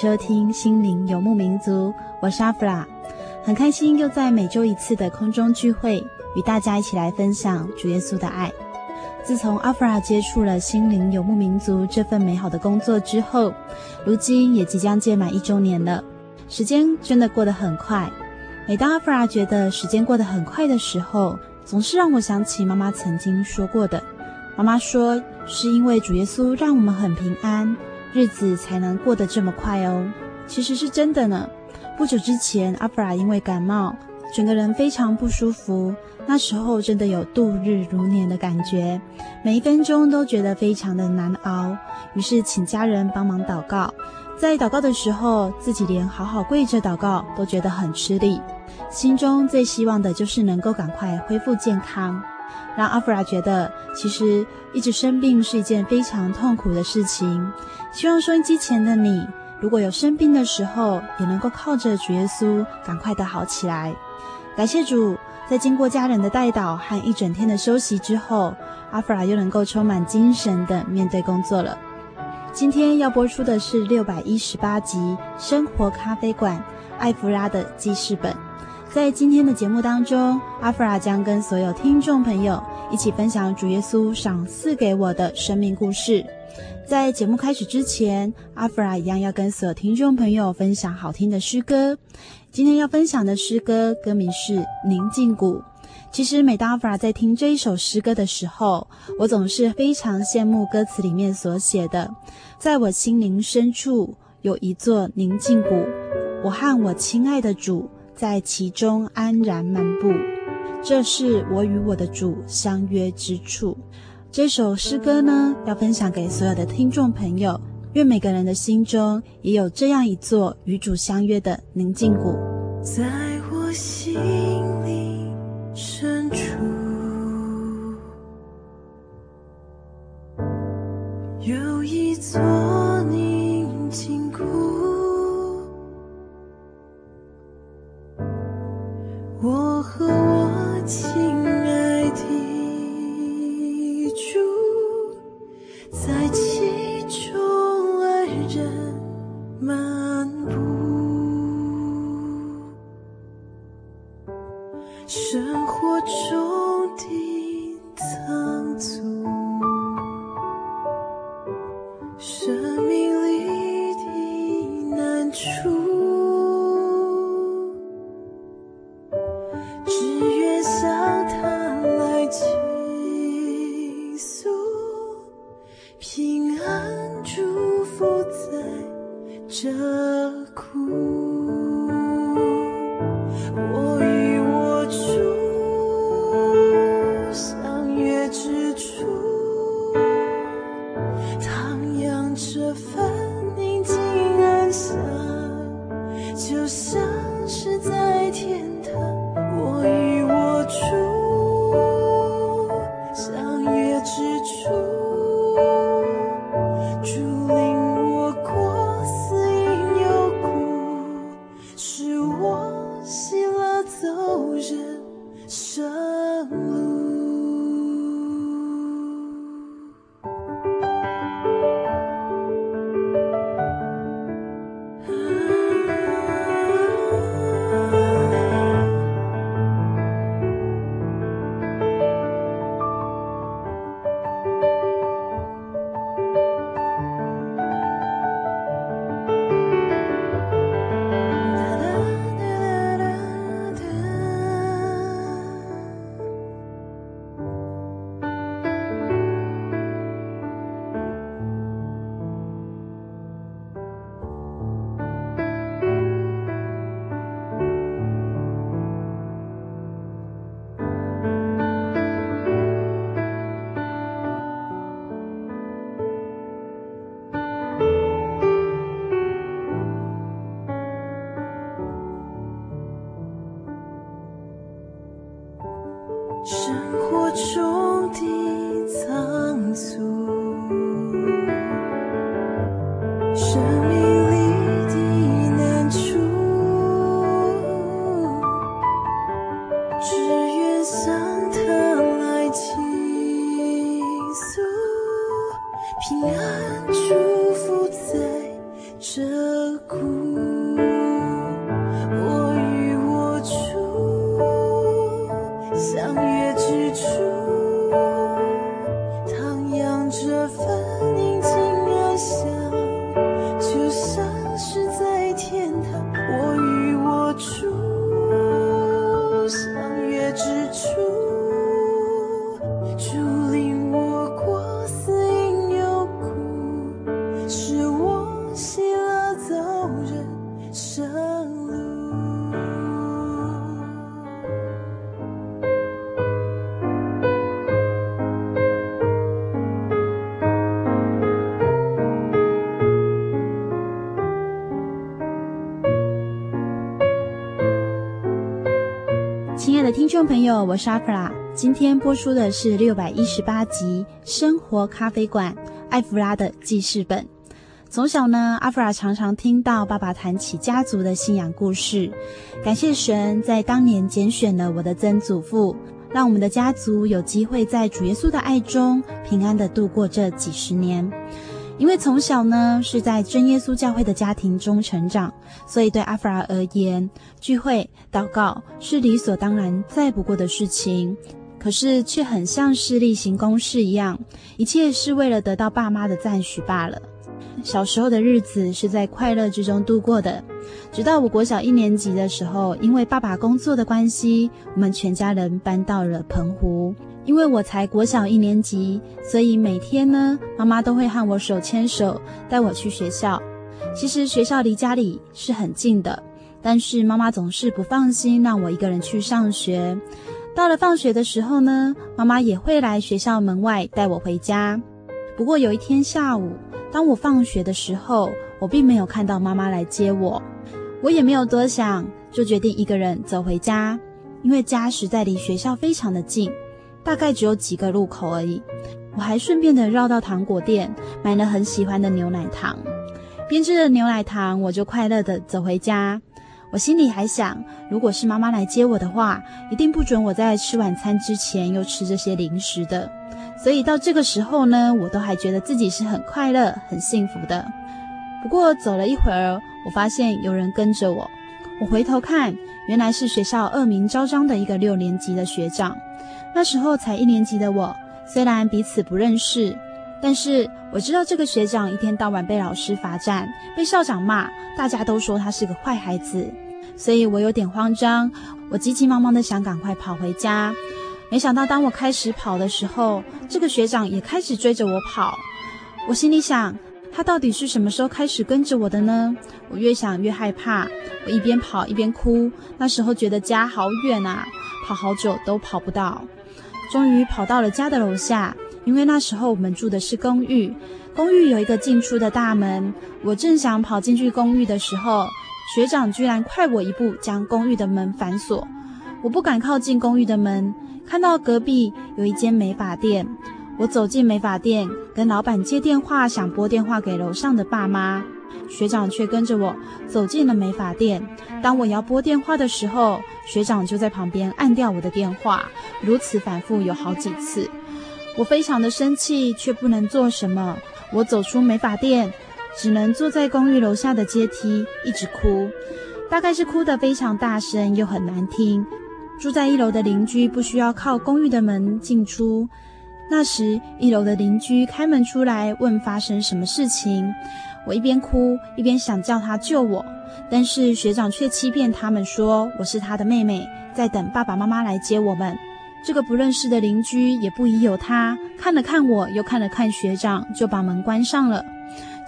收听《心灵游牧民族》，我是阿弗拉，很开心又在每周一次的空中聚会，与大家一起来分享主耶稣的爱。自从阿弗拉接触了《心灵游牧民族》这份美好的工作之后，如今也即将届满一周年了，时间真的过得很快。每当阿弗拉觉得时间过得很快的时候，总是让我想起妈妈曾经说过的。妈妈说，是因为主耶稣让我们很平安。日子才能过得这么快哦，其实是真的呢。不久之前，阿弗拉因为感冒，整个人非常不舒服。那时候真的有度日如年的感觉，每一分钟都觉得非常的难熬。于是请家人帮忙祷告，在祷告的时候，自己连好好跪着祷告都觉得很吃力。心中最希望的就是能够赶快恢复健康。让阿弗拉觉得，其实一直生病是一件非常痛苦的事情。希望收音机前的你，如果有生病的时候，也能够靠着主耶稣赶快的好起来。感谢主，在经过家人的带导和一整天的休息之后，阿弗拉又能够充满精神的面对工作了。今天要播出的是六百一十八集《生活咖啡馆》艾弗拉的记事本。在今天的节目当中，阿弗拉将跟所有听众朋友一起分享主耶稣赏赐给我的生命故事。在节目开始之前，阿弗拉一样要跟所有听众朋友分享好听的诗歌。今天要分享的诗歌歌名是《宁静谷》。其实每当阿弗拉在听这一首诗歌的时候，我总是非常羡慕歌词里面所写的：“在我心灵深处有一座宁静谷，我和我亲爱的主。”在其中安然漫步，这是我与我的主相约之处。这首诗歌呢，要分享给所有的听众朋友，愿每个人的心中也有这样一座与主相约的宁静谷。在我心里深处，有一座宁静谷。朋友，我是阿弗拉。今天播出的是六百一十八集《生活咖啡馆》艾弗拉的记事本。从小呢，阿弗拉常常听到爸爸谈起家族的信仰故事。感谢神在当年拣选了我的曾祖父，让我们的家族有机会在主耶稣的爱中平安地度过这几十年。因为从小呢是在真耶稣教会的家庭中成长，所以对阿弗拉而言，聚会祷告是理所当然再不过的事情。可是却很像是例行公事一样，一切是为了得到爸妈的赞许罢了。小时候的日子是在快乐之中度过的，直到我国小一年级的时候，因为爸爸工作的关系，我们全家人搬到了澎湖。因为我才国小一年级，所以每天呢，妈妈都会和我手牵手带我去学校。其实学校离家里是很近的，但是妈妈总是不放心让我一个人去上学。到了放学的时候呢，妈妈也会来学校门外带我回家。不过有一天下午，当我放学的时候，我并没有看到妈妈来接我，我也没有多想，就决定一个人走回家，因为家实在离学校非常的近。大概只有几个路口而已，我还顺便的绕到糖果店买了很喜欢的牛奶糖，边吃着牛奶糖，我就快乐的走回家。我心里还想，如果是妈妈来接我的话，一定不准我在吃晚餐之前又吃这些零食的。所以到这个时候呢，我都还觉得自己是很快乐、很幸福的。不过走了一会儿，我发现有人跟着我，我回头看，原来是学校恶名昭彰的一个六年级的学长。那时候才一年级的我，虽然彼此不认识，但是我知道这个学长一天到晚被老师罚站，被校长骂，大家都说他是个坏孩子，所以我有点慌张，我急急忙忙的想赶快跑回家。没想到当我开始跑的时候，这个学长也开始追着我跑。我心里想，他到底是什么时候开始跟着我的呢？我越想越害怕，我一边跑一边哭。那时候觉得家好远啊，跑好久都跑不到。终于跑到了家的楼下，因为那时候我们住的是公寓，公寓有一个进出的大门。我正想跑进去公寓的时候，学长居然快我一步将公寓的门反锁。我不敢靠近公寓的门，看到隔壁有一间美发店，我走进美发店，跟老板接电话，想拨电话给楼上的爸妈。学长却跟着我走进了美发店。当我要拨电话的时候，学长就在旁边按掉我的电话。如此反复有好几次，我非常的生气，却不能做什么。我走出美发店，只能坐在公寓楼下的阶梯一直哭，大概是哭得非常大声又很难听。住在一楼的邻居不需要靠公寓的门进出。那时一楼的邻居开门出来问发生什么事情。我一边哭一边想叫他救我，但是学长却欺骗他们说我是他的妹妹，在等爸爸妈妈来接我们。这个不认识的邻居也不疑有他，看了看我，又看了看学长，就把门关上了。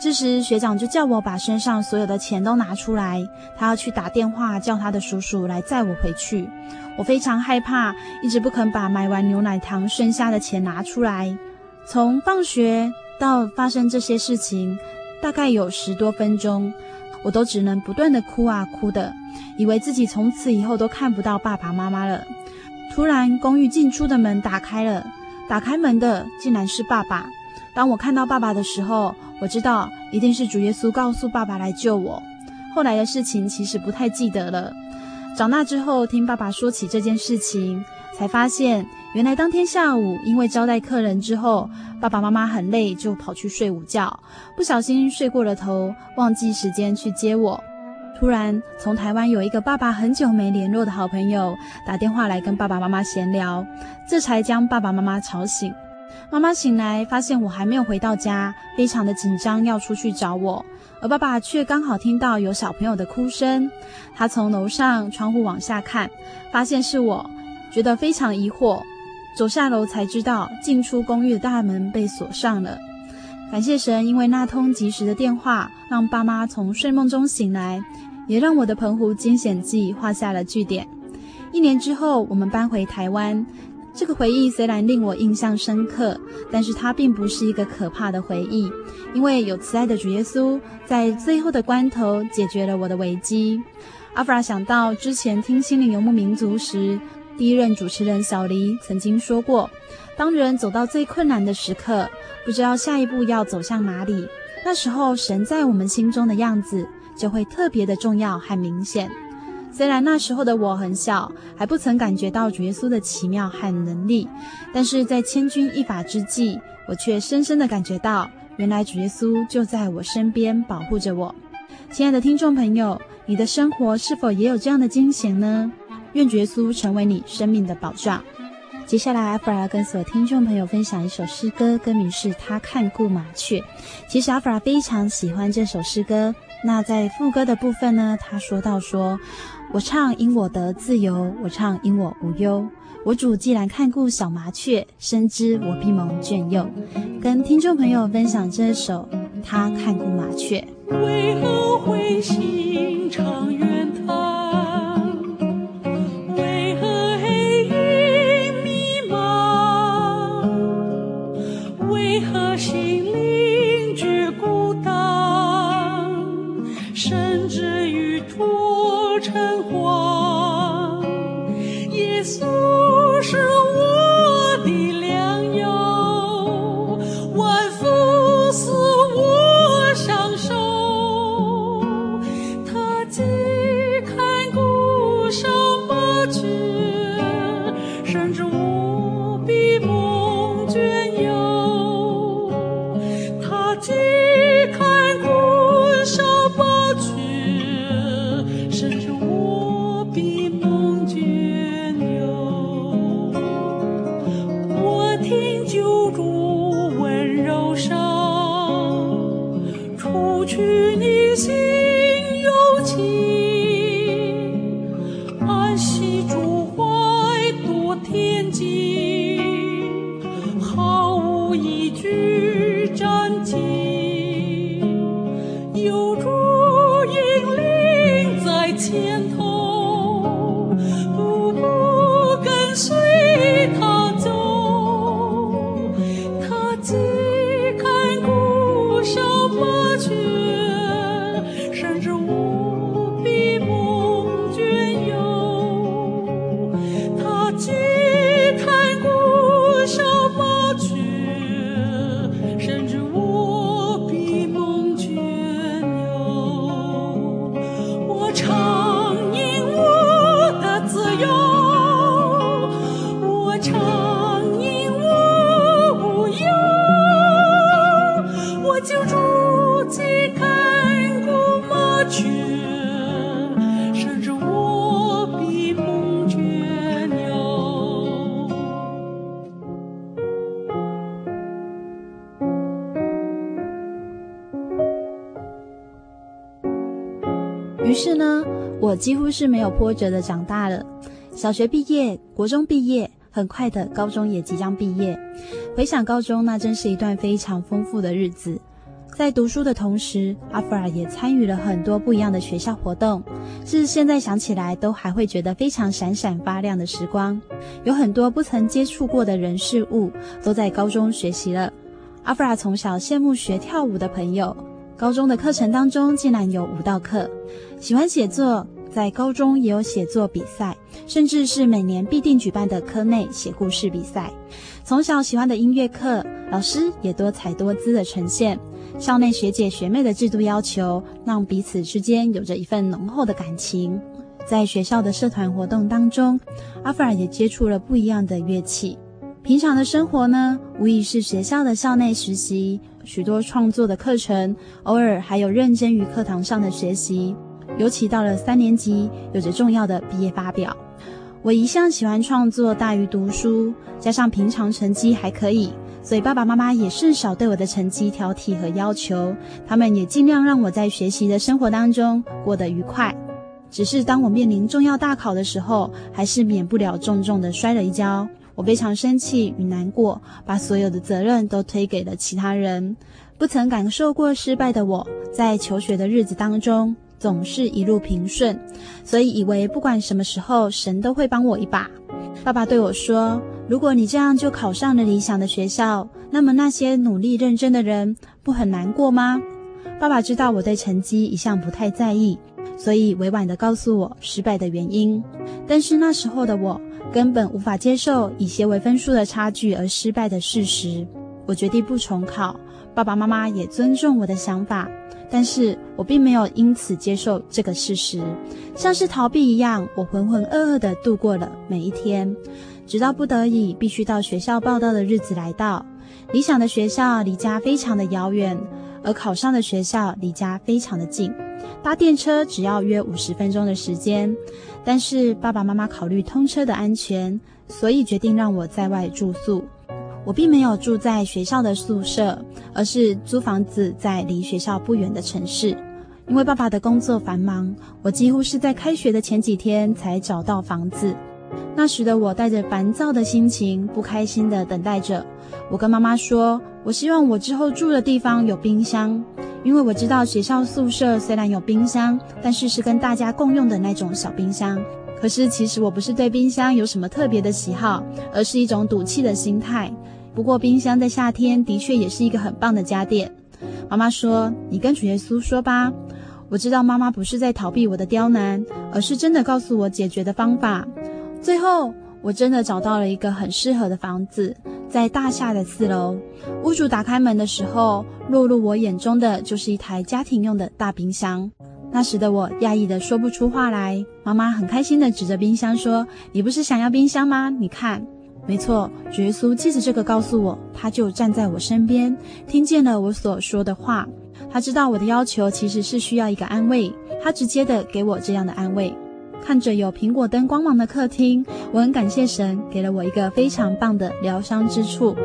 这时学长就叫我把身上所有的钱都拿出来，他要去打电话叫他的叔叔来载我回去。我非常害怕，一直不肯把买完牛奶糖剩下的钱拿出来。从放学到发生这些事情。大概有十多分钟，我都只能不断的哭啊哭的，以为自己从此以后都看不到爸爸妈妈了。突然，公寓进出的门打开了，打开门的竟然是爸爸。当我看到爸爸的时候，我知道一定是主耶稣告诉爸爸来救我。后来的事情其实不太记得了。长大之后，听爸爸说起这件事情，才发现原来当天下午因为招待客人之后，爸爸妈妈很累，就跑去睡午觉，不小心睡过了头，忘记时间去接我。突然，从台湾有一个爸爸很久没联络的好朋友打电话来跟爸爸妈妈闲聊，这才将爸爸妈妈吵醒。妈妈醒来发现我还没有回到家，非常的紧张，要出去找我。而爸爸却刚好听到有小朋友的哭声，他从楼上窗户往下看，发现是我，觉得非常疑惑。走下楼才知道进出公寓的大门被锁上了。感谢神，因为那通及时的电话，让爸妈从睡梦中醒来。也让我的澎湖惊险记画下了句点。一年之后，我们搬回台湾。这个回忆虽然令我印象深刻，但是它并不是一个可怕的回忆，因为有慈爱的主耶稣在最后的关头解决了我的危机。阿弗拉想到之前听心灵游牧民族时，第一任主持人小黎曾经说过：当人走到最困难的时刻，不知道下一步要走向哪里，那时候神在我们心中的样子。就会特别的重要和明显。虽然那时候的我很小，还不曾感觉到主耶稣的奇妙和能力，但是在千钧一发之际，我却深深的感觉到，原来主耶稣就在我身边保护着我。亲爱的听众朋友，你的生活是否也有这样的惊险呢？愿主耶稣成为你生命的保障。接下来，阿弗拉跟所有听众朋友分享一首诗歌，歌名是他看顾麻雀。其实阿弗拉非常喜欢这首诗歌。那在副歌的部分呢，他说到说：“我唱因我得自由，我唱因我无忧。我主既然看顾小麻雀，深知我必蒙眷佑。”跟听众朋友分享这首《他看顾麻雀》。为何会心肠几乎是没有波折的长大了，小学毕业，国中毕业，很快的高中也即将毕业。回想高中，那真是一段非常丰富的日子。在读书的同时，阿弗拉也参与了很多不一样的学校活动，是现在想起来都还会觉得非常闪闪发亮的时光。有很多不曾接触过的人事物，都在高中学习了。阿弗拉从小羡慕学跳舞的朋友，高中的课程当中竟然有舞蹈课，喜欢写作。在高中也有写作比赛，甚至是每年必定举办的科内写故事比赛。从小喜欢的音乐课，老师也多彩多姿的呈现。校内学姐学妹的制度要求，让彼此之间有着一份浓厚的感情。在学校的社团活动当中，阿弗尔也接触了不一样的乐器。平常的生活呢，无疑是学校的校内实习，许多创作的课程，偶尔还有认真于课堂上的学习。尤其到了三年级，有着重要的毕业发表。我一向喜欢创作大于读书，加上平常成绩还可以，所以爸爸妈妈也甚少对我的成绩挑剔和要求。他们也尽量让我在学习的生活当中过得愉快。只是当我面临重要大考的时候，还是免不了重重的摔了一跤。我非常生气与难过，把所有的责任都推给了其他人。不曾感受过失败的我，在求学的日子当中，总是一路平顺，所以以为不管什么时候，神都会帮我一把。爸爸对我说：“如果你这样就考上了理想的学校，那么那些努力认真的人，不很难过吗？”爸爸知道我对成绩一向不太在意，所以委婉地告诉我失败的原因。但是那时候的我，根本无法接受以些为分数的差距而失败的事实，我决定不重考。爸爸妈妈也尊重我的想法，但是我并没有因此接受这个事实，像是逃避一样，我浑浑噩噩地度过了每一天，直到不得已必须到学校报到的日子来到。理想的学校离家非常的遥远，而考上的学校离家非常的近，搭电车只要约五十分钟的时间。但是爸爸妈妈考虑通车的安全，所以决定让我在外住宿。我并没有住在学校的宿舍，而是租房子在离学校不远的城市。因为爸爸的工作繁忙，我几乎是在开学的前几天才找到房子。那时的我带着烦躁的心情，不开心地等待着。我跟妈妈说，我希望我之后住的地方有冰箱。因为我知道学校宿舍虽然有冰箱，但是是跟大家共用的那种小冰箱。可是其实我不是对冰箱有什么特别的喜好，而是一种赌气的心态。不过冰箱在夏天的确也是一个很棒的家电。妈妈说：“你跟主耶稣说吧。”我知道妈妈不是在逃避我的刁难，而是真的告诉我解决的方法。最后，我真的找到了一个很适合的房子。在大厦的四楼，屋主打开门的时候，落入我眼中的就是一台家庭用的大冰箱。那时的我讶异的说不出话来。妈妈很开心的指着冰箱说：“你不是想要冰箱吗？你看，没错，主耶稣借着这个告诉我，他就站在我身边，听见了我所说的话。他知道我的要求其实是需要一个安慰，他直接的给我这样的安慰。”看着有苹果灯光芒的客厅，我很感谢神给了我一个非常棒的疗伤之处。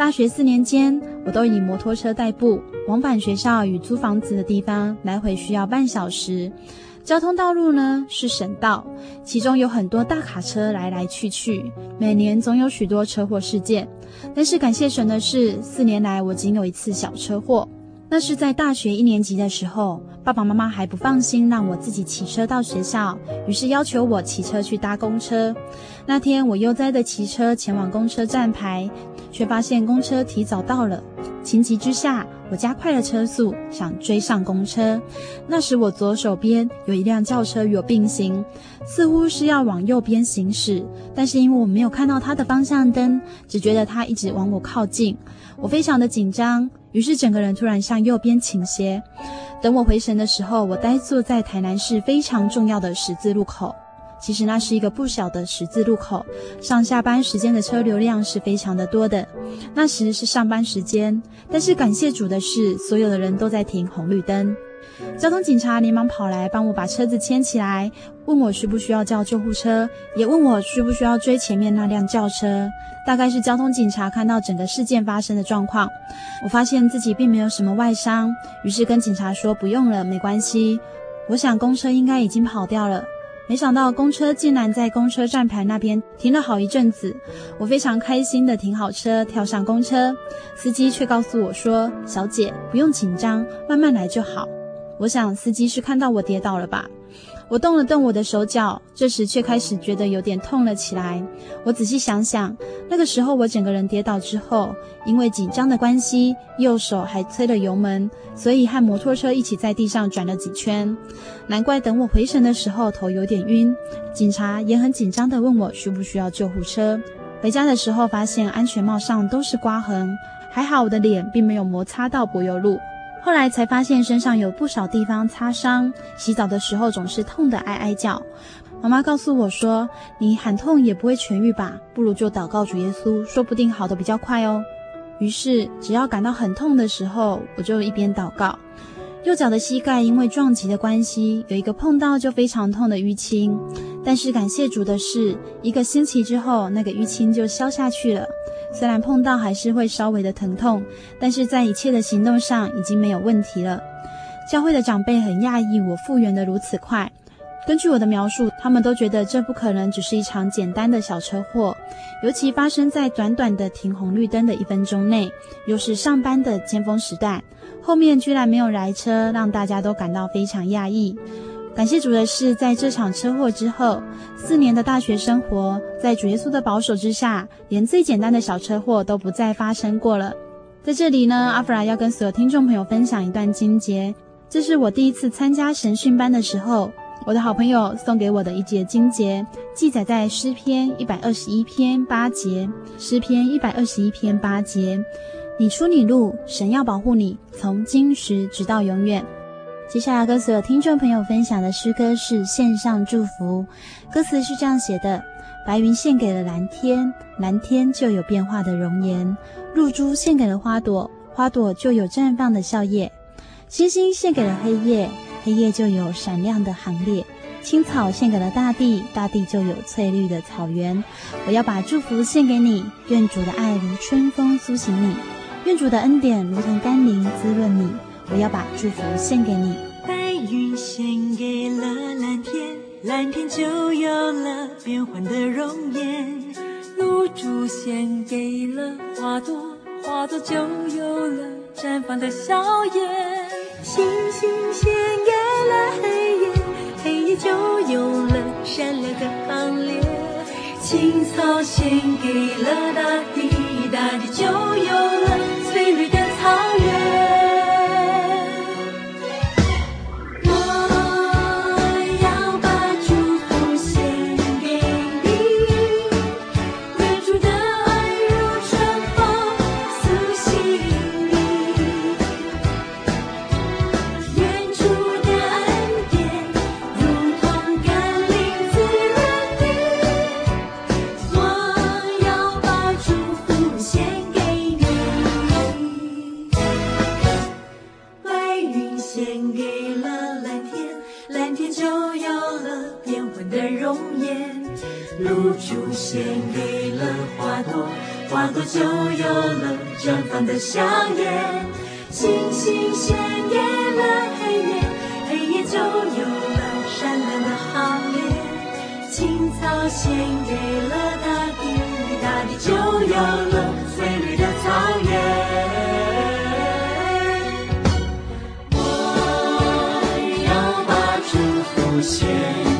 大学四年间，我都以摩托车代步，往返学校与租房子的地方，来回需要半小时。交通道路呢是省道，其中有很多大卡车来来去去，每年总有许多车祸事件。但是感谢神的是，四年来我仅有一次小车祸。那是在大学一年级的时候，爸爸妈妈还不放心让我自己骑车到学校，于是要求我骑车去搭公车。那天我悠哉的骑车前往公车站牌，却发现公车提早到了。情急之下，我加快了车速，想追上公车。那时我左手边有一辆轿车与我并行，似乎是要往右边行驶，但是因为我没有看到它的方向灯，只觉得它一直往我靠近，我非常的紧张。于是整个人突然向右边倾斜。等我回神的时候，我呆坐在台南市非常重要的十字路口。其实那是一个不小的十字路口，上下班时间的车流量是非常的多的。那时是上班时间，但是感谢主的是，所有的人都在停红绿灯。交通警察连忙跑来帮我把车子牵起来，问我需不需要叫救护车，也问我需不需要追前面那辆轿车。大概是交通警察看到整个事件发生的状况，我发现自己并没有什么外伤，于是跟警察说不用了，没关系。我想公车应该已经跑掉了，没想到公车竟然在公车站牌那边停了好一阵子。我非常开心地停好车，跳上公车，司机却告诉我说：“小姐，不用紧张，慢慢来就好。”我想司机是看到我跌倒了吧。我动了动我的手脚，这时却开始觉得有点痛了起来。我仔细想想，那个时候我整个人跌倒之后，因为紧张的关系，右手还推了油门，所以和摩托车一起在地上转了几圈。难怪等我回神的时候头有点晕。警察也很紧张地问我需不需要救护车。回家的时候发现安全帽上都是刮痕，还好我的脸并没有摩擦到柏油路。后来才发现身上有不少地方擦伤，洗澡的时候总是痛得哀哀叫。妈妈告诉我说：“你喊痛也不会痊愈吧？不如就祷告主耶稣，说不定好的比较快哦。”于是只要感到很痛的时候，我就一边祷告。右脚的膝盖因为撞击的关系，有一个碰到就非常痛的淤青，但是感谢主的是，一个星期之后，那个淤青就消下去了。虽然碰到还是会稍微的疼痛，但是在一切的行动上已经没有问题了。教会的长辈很讶异我复原得如此快。根据我的描述，他们都觉得这不可能只是一场简单的小车祸，尤其发生在短短的停红绿灯的一分钟内，又是上班的尖峰时段，后面居然没有来车，让大家都感到非常讶异。感谢主的是，在这场车祸之后，四年的大学生活，在主耶稣的保守之下，连最简单的小车祸都不再发生过了。在这里呢，阿弗拉要跟所有听众朋友分享一段经节，这是我第一次参加神训班的时候，我的好朋友送给我的一节经节，记载在诗篇一百二十一篇八节。诗篇一百二十一篇八节，你出你入，神要保护你，从今时直到永远。接下来跟所有听众朋友分享的诗歌是献上祝福，歌词是这样写的：白云献给了蓝天，蓝天就有变化的容颜；露珠献给了花朵，花朵就有绽放的笑靥；星星献给了黑夜，黑夜就有闪亮的行列；青草献给了大地，大地就有翠绿的草原。我要把祝福献给你，愿主的爱如春风苏醒你，愿主的恩典如同甘霖滋润你。我要把祝福献给你。白云献给了蓝天，蓝天就有了变幻的容颜；露珠献给了花朵，花朵就有了绽放的笑颜；星星献给了黑夜，黑夜就有了闪亮的行列；青草献给了大地，大地就有了翠绿的草原。露珠献给了花朵，花朵就有了绽放的香艳，星星献给了黑夜，黑夜就有了闪亮的行列；青草献给了大地，大地就有了翠绿的草原。我要把祝福献。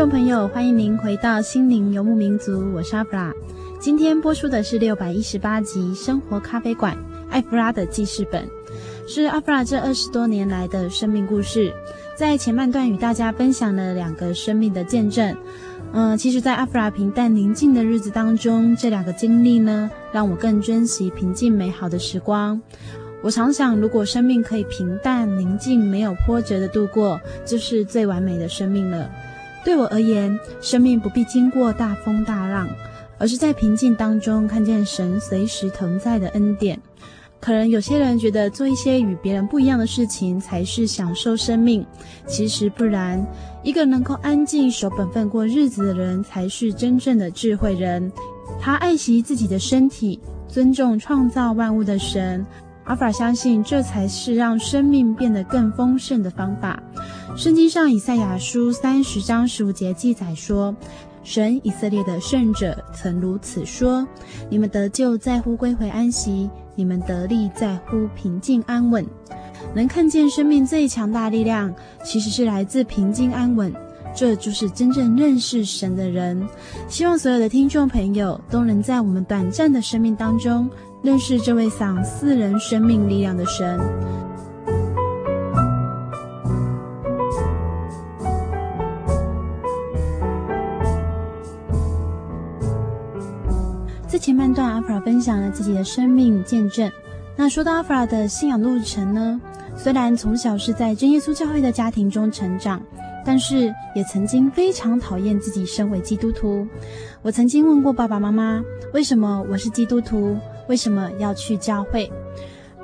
众朋友，欢迎您回到心灵游牧民族，我是阿弗拉。今天播出的是六百一十八集《生活咖啡馆》艾弗拉的记事本，是阿弗拉这二十多年来的生命故事。在前半段与大家分享了两个生命的见证。嗯，其实，在阿弗拉平淡宁静的日子当中，这两个经历呢，让我更珍惜平静美好的时光。我常想，如果生命可以平淡宁静、没有波折的度过，就是最完美的生命了。对我而言，生命不必经过大风大浪，而是在平静当中看见神随时同在的恩典。可能有些人觉得做一些与别人不一样的事情才是享受生命，其实不然。一个能够安静守本分过日子的人，才是真正的智慧人。他爱惜自己的身体，尊重创造万物的神。阿弗拉相信，这才是让生命变得更丰盛的方法。圣经上以赛亚书三十章十五节记载说：“神以色列的圣者曾如此说：你们得救在乎归回安息，你们得力在乎平静安稳。能看见生命最强大力量，其实是来自平静安稳。这就是真正认识神的人。希望所有的听众朋友都能在我们短暂的生命当中。”认识这位赏赐人生命力量的神。在前半段，阿弗拉分享了自己的生命见证。那说到阿弗拉的信仰路程呢？虽然从小是在真耶稣教会的家庭中成长，但是也曾经非常讨厌自己身为基督徒。我曾经问过爸爸妈妈，为什么我是基督徒？为什么要去教会？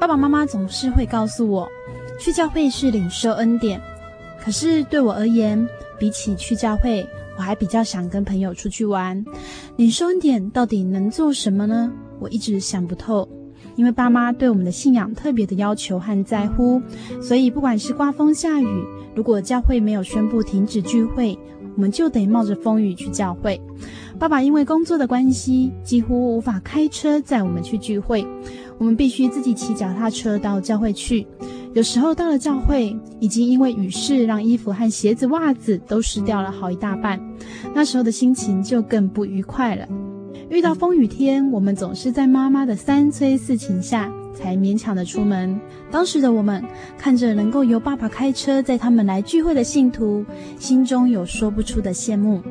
爸爸妈妈总是会告诉我，去教会是领受恩典。可是对我而言，比起去教会，我还比较想跟朋友出去玩。领受恩典到底能做什么呢？我一直想不透。因为爸妈对我们的信仰特别的要求和在乎，所以不管是刮风下雨，如果教会没有宣布停止聚会，我们就得冒着风雨去教会。爸爸因为工作的关系，几乎无法开车载我们去聚会，我们必须自己骑脚踏车到教会去。有时候到了教会，已经因为雨势让衣服和鞋子、袜子都湿掉了好一大半，那时候的心情就更不愉快了。遇到风雨天，我们总是在妈妈的三催四请下，才勉强的出门。当时的我们看着能够由爸爸开车载他们来聚会的信徒，心中有说不出的羡慕。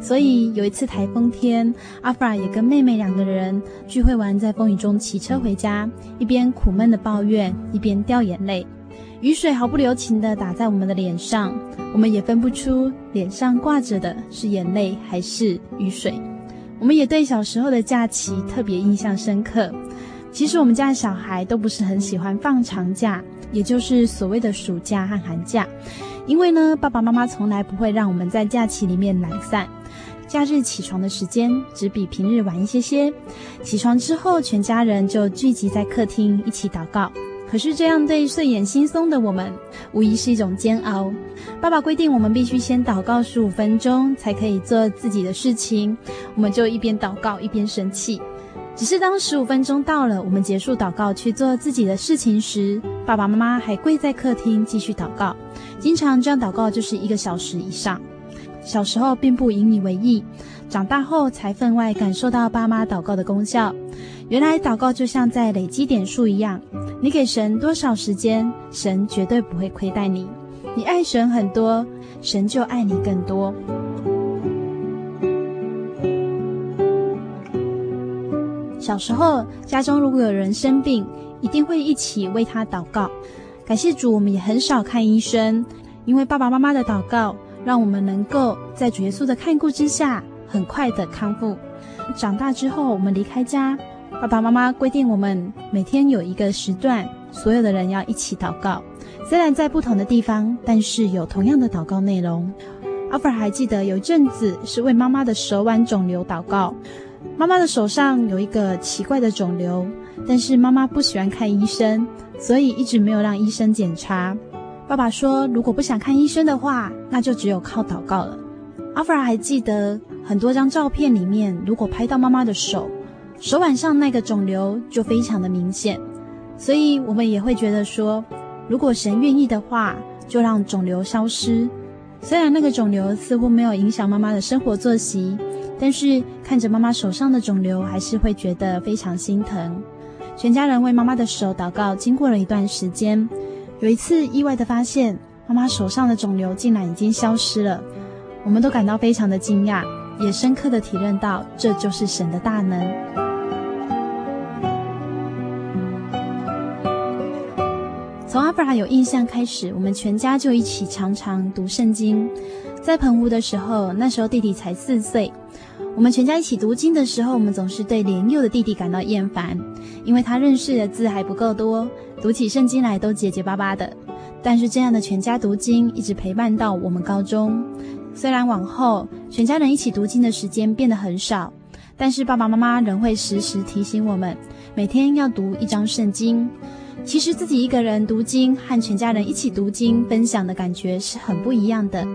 所以有一次台风天，阿弗拉也跟妹妹两个人聚会完，在风雨中骑车回家，一边苦闷的抱怨，一边掉眼泪。雨水毫不留情的打在我们的脸上，我们也分不出脸上挂着的是眼泪还是雨水。我们也对小时候的假期特别印象深刻。其实我们家的小孩都不是很喜欢放长假，也就是所谓的暑假和寒假，因为呢，爸爸妈妈从来不会让我们在假期里面懒散。假日起床的时间只比平日晚一些些，起床之后，全家人就聚集在客厅一起祷告。可是这样对睡眼惺忪的我们，无疑是一种煎熬。爸爸规定我们必须先祷告十五分钟，才可以做自己的事情，我们就一边祷告一边生气。只是当十五分钟到了，我们结束祷告去做自己的事情时，爸爸妈妈还跪在客厅继续祷告。经常这样祷告就是一个小时以上。小时候并不引以为意，长大后才分外感受到爸妈祷告的功效。原来祷告就像在累积点数一样，你给神多少时间，神绝对不会亏待你。你爱神很多，神就爱你更多。小时候，家中如果有人生病，一定会一起为他祷告。感谢主，我们也很少看医生，因为爸爸妈妈的祷告，让我们能够在主耶稣的看顾之下，很快的康复。长大之后，我们离开家，爸爸妈妈规定我们每天有一个时段，所有的人要一起祷告。虽然在不同的地方，但是有同样的祷告内容。阿弗拉还记得有阵子是为妈妈的手腕肿瘤祷告。妈妈的手上有一个奇怪的肿瘤，但是妈妈不喜欢看医生，所以一直没有让医生检查。爸爸说，如果不想看医生的话，那就只有靠祷告了。阿弗拉还记得很多张照片里面，如果拍到妈妈的手，手腕上那个肿瘤就非常的明显，所以我们也会觉得说，如果神愿意的话，就让肿瘤消失。虽然那个肿瘤似乎没有影响妈妈的生活作息。但是看着妈妈手上的肿瘤，还是会觉得非常心疼。全家人为妈妈的手祷告，经过了一段时间，有一次意外的发现，妈妈手上的肿瘤竟然已经消失了。我们都感到非常的惊讶，也深刻的体认到这就是神的大能。从阿布拉有印象开始，我们全家就一起常常读圣经。在澎湖的时候，那时候弟弟才四岁。我们全家一起读经的时候，我们总是对年幼的弟弟感到厌烦，因为他认识的字还不够多，读起圣经来都结结巴巴的。但是这样的全家读经一直陪伴到我们高中。虽然往后全家人一起读经的时间变得很少，但是爸爸妈妈仍会时时提醒我们，每天要读一章圣经。其实自己一个人读经和全家人一起读经分享的感觉是很不一样的。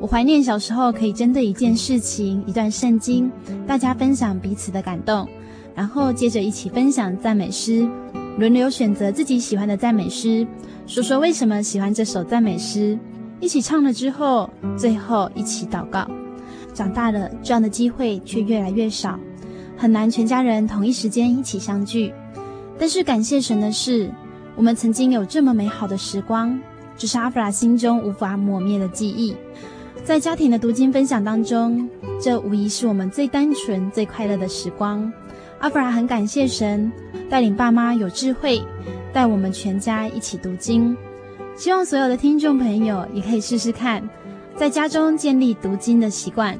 我怀念小时候可以针对一件事情、一段圣经，大家分享彼此的感动，然后接着一起分享赞美诗，轮流选择自己喜欢的赞美诗，说说为什么喜欢这首赞美诗，一起唱了之后，最后一起祷告。长大了，这样的机会却越来越少，很难全家人同一时间一起相聚。但是感谢神的是，我们曾经有这么美好的时光，这是阿弗拉心中无法抹灭的记忆。在家庭的读经分享当中，这无疑是我们最单纯、最快乐的时光。阿弗拉很感谢神带领爸妈有智慧，带我们全家一起读经。希望所有的听众朋友也可以试试看，在家中建立读经的习惯，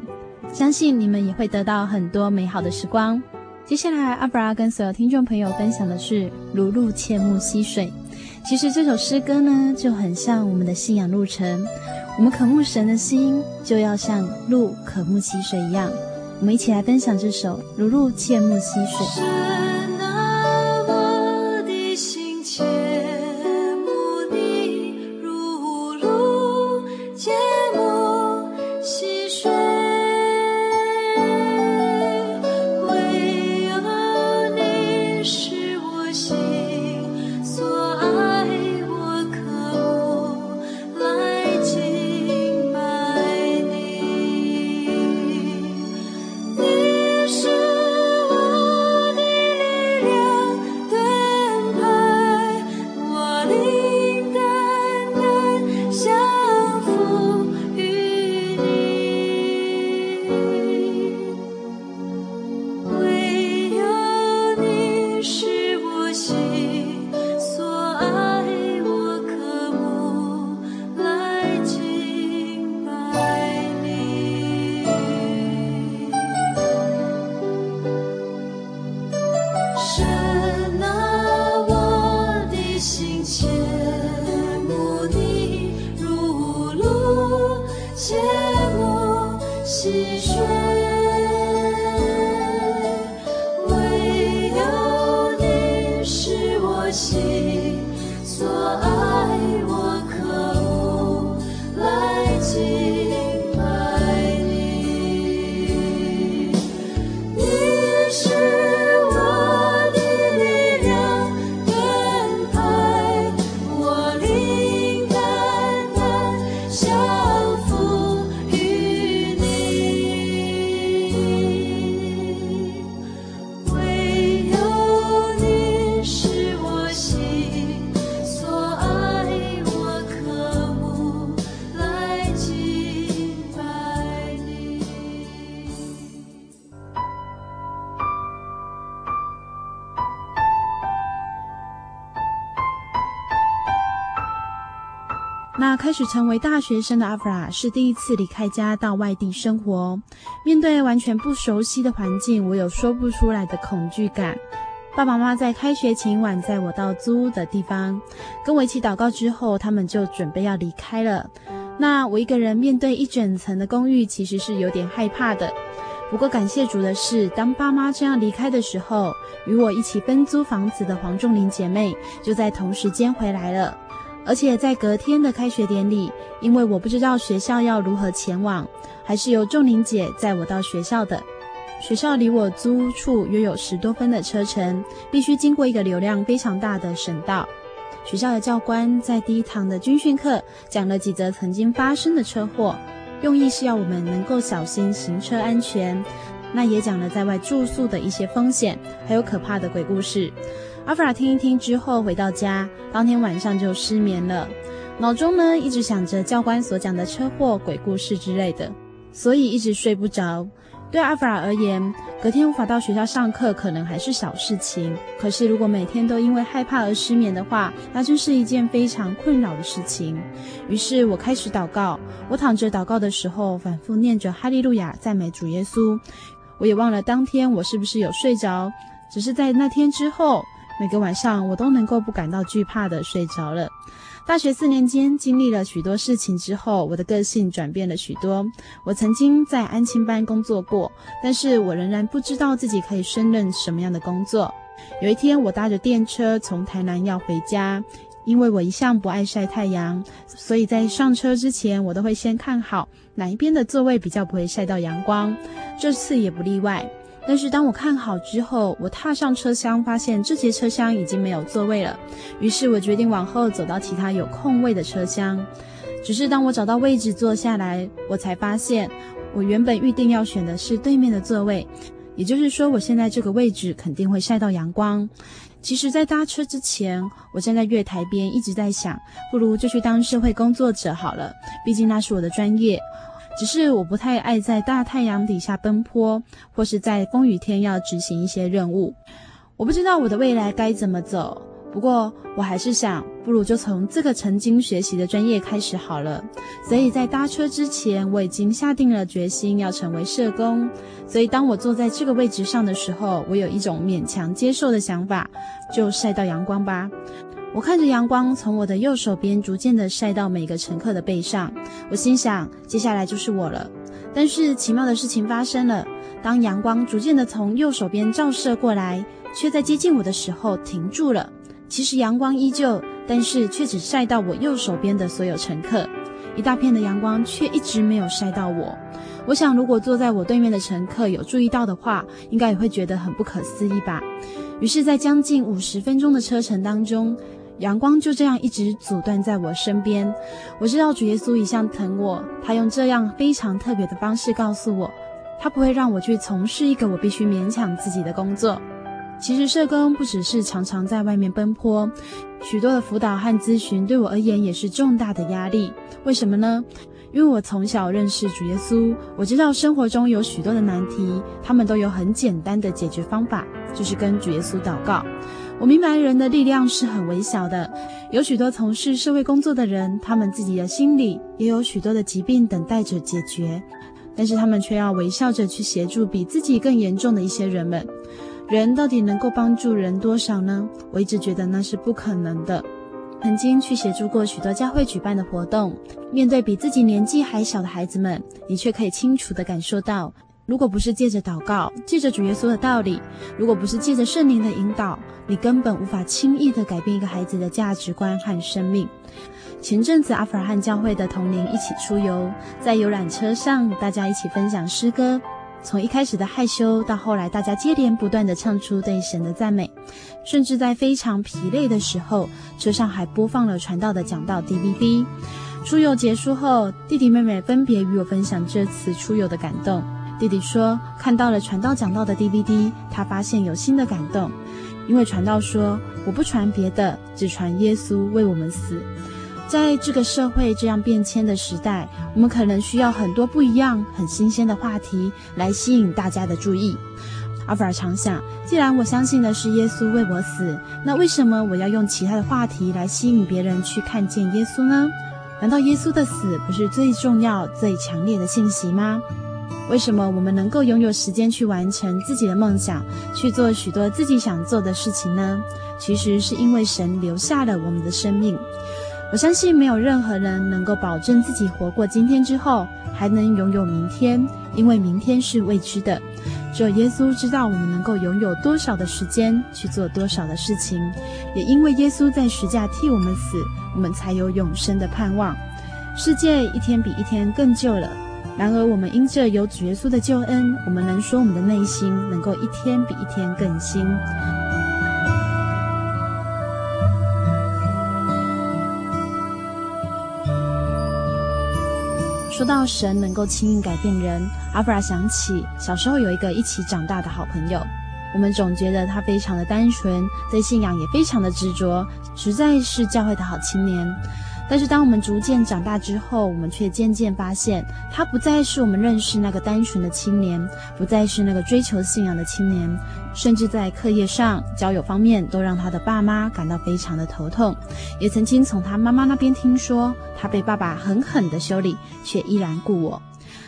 相信你们也会得到很多美好的时光。接下来，阿布拉跟所有听众朋友分享的是《如露切慕溪水》。其实这首诗歌呢，就很像我们的信仰路程。我们渴慕神的心，就要像鹿渴慕溪水一样。我们一起来分享这首《如露切慕溪水》。是成为大学生的阿弗拉是第一次离开家到外地生活，面对完全不熟悉的环境，我有说不出来的恐惧感。爸爸妈妈在开学前晚载我到租屋的地方，跟我一起祷告之后，他们就准备要离开了。那我一个人面对一整层的公寓，其实是有点害怕的。不过感谢主的是，当爸妈这样离开的时候，与我一起分租房子的黄仲林姐妹就在同时间回来了。而且在隔天的开学典礼，因为我不知道学校要如何前往，还是由仲玲姐载我到学校的。学校离我租屋处约有十多分的车程，必须经过一个流量非常大的省道。学校的教官在第一堂的军训课讲了几则曾经发生的车祸，用意是要我们能够小心行车安全。那也讲了在外住宿的一些风险，还有可怕的鬼故事。阿弗拉听一听之后，回到家，当天晚上就失眠了，脑中呢一直想着教官所讲的车祸、鬼故事之类的，所以一直睡不着。对阿弗拉而言，隔天无法到学校上课可能还是小事情，可是如果每天都因为害怕而失眠的话，那真是一件非常困扰的事情。于是我开始祷告，我躺着祷告的时候，反复念着哈利路亚，赞美主耶稣。我也忘了当天我是不是有睡着，只是在那天之后。每个晚上，我都能够不感到惧怕地睡着了。大学四年间，经历了许多事情之后，我的个性转变了许多。我曾经在安亲班工作过，但是我仍然不知道自己可以胜任什么样的工作。有一天，我搭着电车从台南要回家，因为我一向不爱晒太阳，所以在上车之前，我都会先看好哪一边的座位比较不会晒到阳光。这次也不例外。但是当我看好之后，我踏上车厢，发现这节车厢已经没有座位了。于是我决定往后走到其他有空位的车厢。只是当我找到位置坐下来，我才发现我原本预定要选的是对面的座位。也就是说，我现在这个位置肯定会晒到阳光。其实，在搭车之前，我站在月台边一直在想，不如就去当社会工作者好了，毕竟那是我的专业。只是我不太爱在大太阳底下奔波，或是在风雨天要执行一些任务。我不知道我的未来该怎么走，不过我还是想，不如就从这个曾经学习的专业开始好了。所以在搭车之前，我已经下定了决心要成为社工。所以当我坐在这个位置上的时候，我有一种勉强接受的想法，就晒到阳光吧。我看着阳光从我的右手边逐渐地晒到每个乘客的背上，我心想，接下来就是我了。但是奇妙的事情发生了，当阳光逐渐地从右手边照射过来，却在接近我的时候停住了。其实阳光依旧，但是却只晒到我右手边的所有乘客，一大片的阳光却一直没有晒到我。我想，如果坐在我对面的乘客有注意到的话，应该也会觉得很不可思议吧。于是，在将近五十分钟的车程当中，阳光就这样一直阻断在我身边。我知道主耶稣一向疼我，他用这样非常特别的方式告诉我，他不会让我去从事一个我必须勉强自己的工作。其实社工不只是常常在外面奔波，许多的辅导和咨询对我而言也是重大的压力。为什么呢？因为我从小认识主耶稣，我知道生活中有许多的难题，他们都有很简单的解决方法，就是跟主耶稣祷告。我明白人的力量是很微小的，有许多从事社会工作的人，他们自己的心里也有许多的疾病等待着解决，但是他们却要微笑着去协助比自己更严重的一些人们。人到底能够帮助人多少呢？我一直觉得那是不可能的。曾经去协助过许多教会举办的活动，面对比自己年纪还小的孩子们，你却可以清楚地感受到。如果不是借着祷告，借着主耶稣的道理，如果不是借着圣灵的引导，你根本无法轻易的改变一个孩子的价值观和生命。前阵子阿弗尔汉教会的同龄一起出游，在游览车上，大家一起分享诗歌，从一开始的害羞，到后来大家接连不断的唱出对神的赞美，甚至在非常疲累的时候，车上还播放了传道的讲道 DVD。出游结束后，弟弟妹妹分别与我分享这次出游的感动。弟弟说，看到了传道讲道的 DVD，他发现有新的感动，因为传道说，我不传别的，只传耶稣为我们死。在这个社会这样变迁的时代，我们可能需要很多不一样、很新鲜的话题来吸引大家的注意。阿弗尔常想，既然我相信的是耶稣为我死，那为什么我要用其他的话题来吸引别人去看见耶稣呢？难道耶稣的死不是最重要、最强烈的信息吗？为什么我们能够拥有时间去完成自己的梦想，去做许多自己想做的事情呢？其实是因为神留下了我们的生命。我相信没有任何人能够保证自己活过今天之后还能拥有明天，因为明天是未知的。只有耶稣知道我们能够拥有多少的时间去做多少的事情，也因为耶稣在十架替我们死，我们才有永生的盼望。世界一天比一天更旧了。然而，我们因着有主耶稣的救恩，我们能说我们的内心能够一天比一天更新。说到神能够轻易改变人，阿弗拉想起小时候有一个一起长大的好朋友，我们总觉得他非常的单纯，对信仰也非常的执着，实在是教会的好青年。但是，当我们逐渐长大之后，我们却渐渐发现，他不再是我们认识那个单纯的青年，不再是那个追求信仰的青年，甚至在课业上、交友方面，都让他的爸妈感到非常的头痛。也曾经从他妈妈那边听说，他被爸爸狠狠的修理，却依然顾我。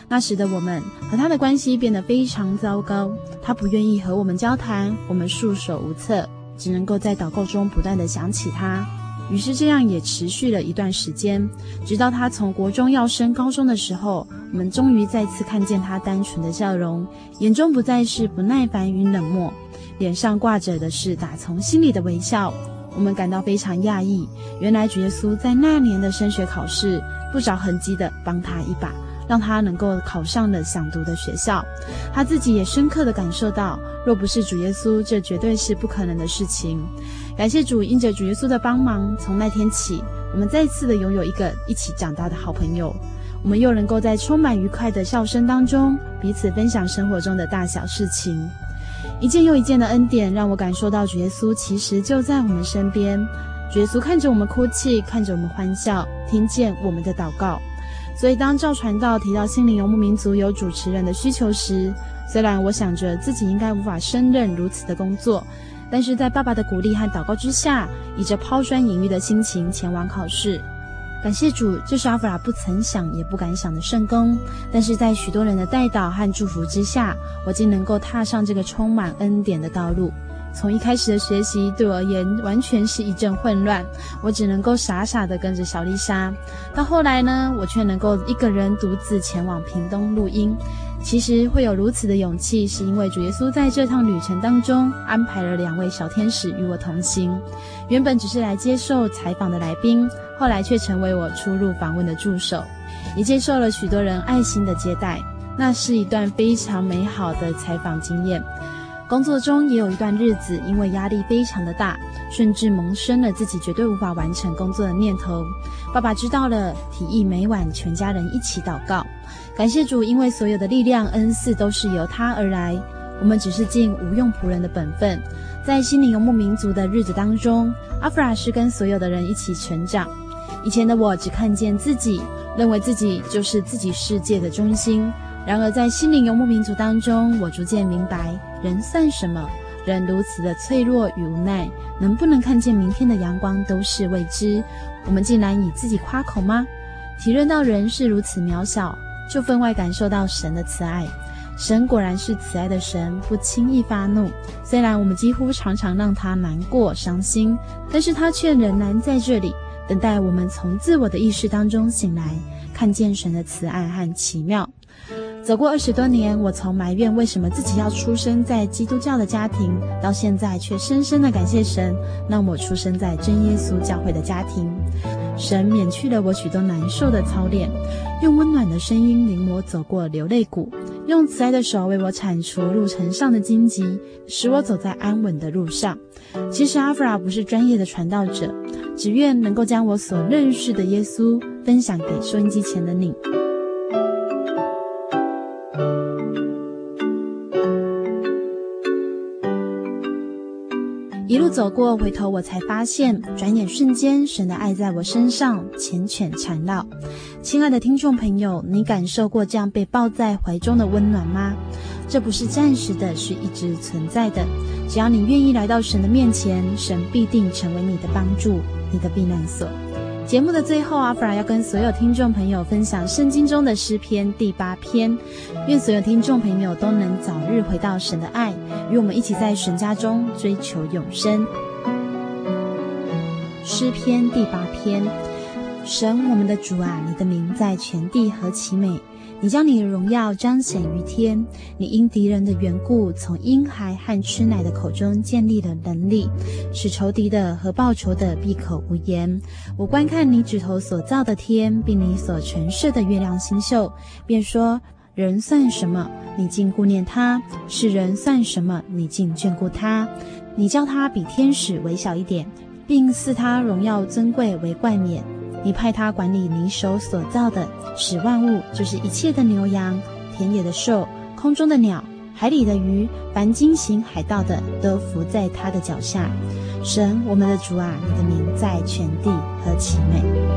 那时的我们和他的关系变得非常糟糕，他不愿意和我们交谈，我们束手无策，只能够在祷告中不断的想起他。于是这样也持续了一段时间，直到他从国中要升高中的时候，我们终于再次看见他单纯的笑容，眼中不再是不耐烦与冷漠。脸上挂着的是打从心里的微笑。我们感到非常讶异，原来主耶稣在那年的升学考试不着痕迹地帮他一把，让他能够考上了想读的学校。他自己也深刻地感受到，若不是主耶稣，这绝对是不可能的事情。感谢主，因着主耶稣的帮忙，从那天起，我们再次的拥有一个一起长大的好朋友。我们又能够在充满愉快的笑声当中，彼此分享生活中的大小事情。一件又一件的恩典，让我感受到主耶稣其实就在我们身边。主耶稣看着我们哭泣，看着我们欢笑，听见我们的祷告。所以，当赵传道提到心灵游牧民族有主持人的需求时，虽然我想着自己应该无法胜任如此的工作，但是在爸爸的鼓励和祷告之下，以着抛砖引玉的心情前往考试。感谢主，这是阿弗拉不曾想也不敢想的圣工。但是在许多人的带导和祝福之下，我竟能够踏上这个充满恩典的道路。从一开始的学习对我而言完全是一阵混乱，我只能够傻傻的跟着小丽莎。到后来呢，我却能够一个人独自前往屏东录音。其实会有如此的勇气，是因为主耶稣在这趟旅程当中安排了两位小天使与我同行。原本只是来接受采访的来宾。后来却成为我出入访问的助手，也接受了许多人爱心的接待。那是一段非常美好的采访经验。工作中也有一段日子，因为压力非常的大，甚至萌生了自己绝对无法完成工作的念头。爸爸知道了，提议每晚全家人一起祷告，感谢主，因为所有的力量恩赐都是由他而来。我们只是尽无用仆人的本分。在心灵游牧民族的日子当中，阿弗拉是跟所有的人一起成长。以前的我只看见自己，认为自己就是自己世界的中心。然而，在心灵游牧民族当中，我逐渐明白，人算什么？人如此的脆弱与无奈，能不能看见明天的阳光都是未知。我们竟然以自己夸口吗？体认到人是如此渺小，就分外感受到神的慈爱。神果然是慈爱的神，不轻易发怒。虽然我们几乎常常让他难过、伤心，但是他却仍然在这里。等待我们从自我的意识当中醒来，看见神的慈爱和奇妙。走过二十多年，我从埋怨为什么自己要出生在基督教的家庭，到现在却深深的感谢神，让我出生在真耶稣教会的家庭。神免去了我许多难受的操练，用温暖的声音领我走过流泪谷，用慈爱的手为我铲除路程上的荆棘，使我走在安稳的路上。其实阿弗拉不是专业的传道者。只愿能够将我所认识的耶稣分享给收音机前的你。一路走过，回头我才发现，转眼瞬间，神的爱在我身上缱绻缠绕。亲爱的听众朋友，你感受过这样被抱在怀中的温暖吗？这不是暂时的，是一直存在的。只要你愿意来到神的面前，神必定成为你的帮助。你的避难所。节目的最后，阿弗拉要跟所有听众朋友分享圣经中的诗篇第八篇。愿所有听众朋友都能早日回到神的爱，与我们一起在神家中追求永生。诗篇第八篇，神我们的主啊，你的名在全地何其美！你将你的荣耀彰显于天，你因敌人的缘故，从婴孩和吃奶的口中建立了能力，使仇敌的和报仇的闭口无言。我观看你指头所造的天，并你所陈设的月亮星宿，便说：人算什么？你竟顾念他；是人算什么？你竟眷顾他。你叫他比天使微小一点，并赐他荣耀尊贵为冠冕。你派他管理你手所造的，使万物，就是一切的牛羊、田野的兽、空中的鸟、海里的鱼，凡经行海盗的，都伏在他的脚下。神，我们的主啊，你的名在全地何其美！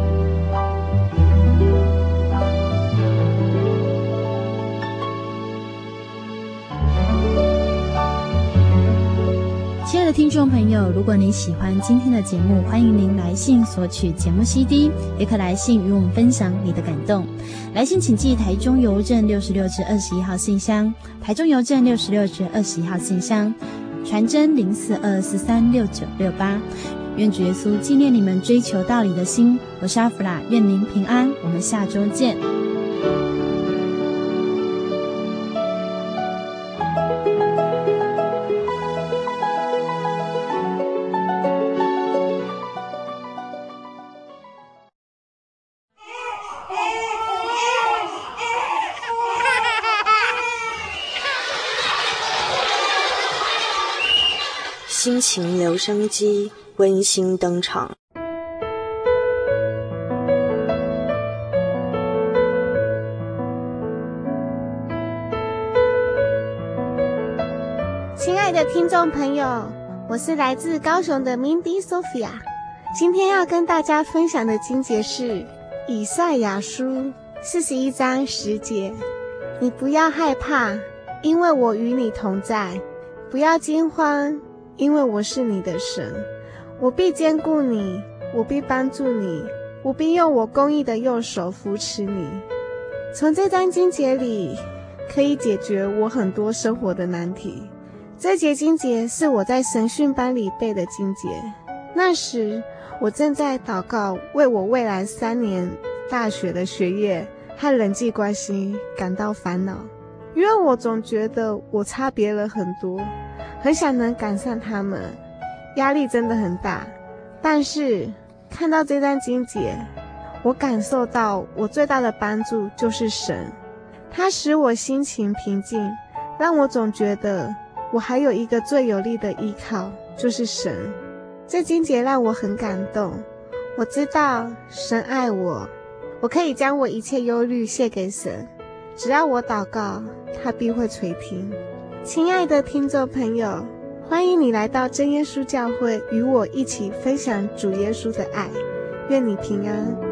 听众朋友，如果您喜欢今天的节目，欢迎您来信索取节目 CD，也可来信与我们分享你的感动。来信请寄台中邮政六十六至二十一号信箱，台中邮政六十六至二十一号信箱，传真零四二四三六九六八。愿主耶稣纪念你们追求道理的心。我是阿弗拉，愿您平安。我们下周见。情留声机温馨登场。亲爱的听众朋友，我是来自高雄的 Mindy Sophia，今天要跟大家分享的经节是以赛亚书四十一章十节。你不要害怕，因为我与你同在；不要惊慌，因为我是你的神。我必兼顾你，我必帮助你，我必用我公义的右手扶持你。从这张经节里，可以解决我很多生活的难题。这节经节是我在神训班里背的经节。那时我正在祷告，为我未来三年大学的学业和人际关系感到烦恼，因为我总觉得我差别了很多，很想能赶上他们，压力真的很大。但是看到这段经节，我感受到我最大的帮助就是神，它使我心情平静，让我总觉得。我还有一个最有力的依靠，就是神。这经节让我很感动。我知道神爱我，我可以将我一切忧虑卸给神。只要我祷告，他必会垂听。亲爱的听众朋友，欢迎你来到真耶稣教会，与我一起分享主耶稣的爱。愿你平安。